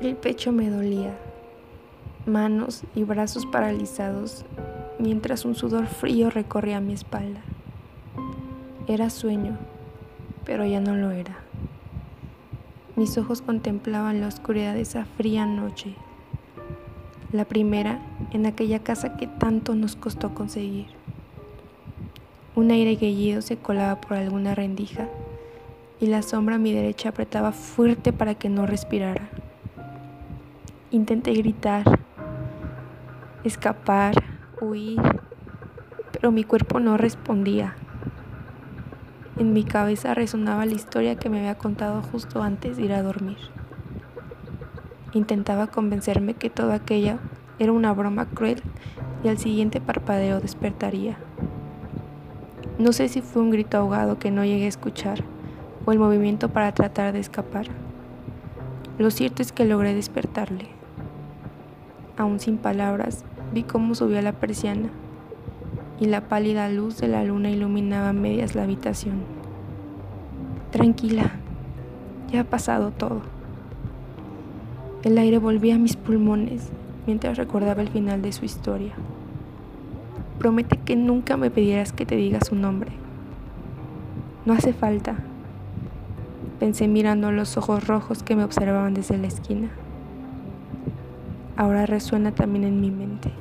El pecho me dolía, manos y brazos paralizados, mientras un sudor frío recorría mi espalda. Era sueño, pero ya no lo era. Mis ojos contemplaban la oscuridad de esa fría noche, la primera en aquella casa que tanto nos costó conseguir. Un aire guellido se colaba por alguna rendija y la sombra a mi derecha apretaba fuerte para que no respirara. Intenté gritar, escapar, huir, pero mi cuerpo no respondía. En mi cabeza resonaba la historia que me había contado justo antes de ir a dormir. Intentaba convencerme que todo aquello era una broma cruel y al siguiente parpadeo despertaría. No sé si fue un grito ahogado que no llegué a escuchar o el movimiento para tratar de escapar. Lo cierto es que logré despertarle aún sin palabras, vi cómo subía la persiana y la pálida luz de la luna iluminaba medias la habitación. Tranquila, ya ha pasado todo. El aire volvía a mis pulmones mientras recordaba el final de su historia. Promete que nunca me pedirás que te diga su nombre. No hace falta, pensé mirando los ojos rojos que me observaban desde la esquina ahora resuena también en mi mente.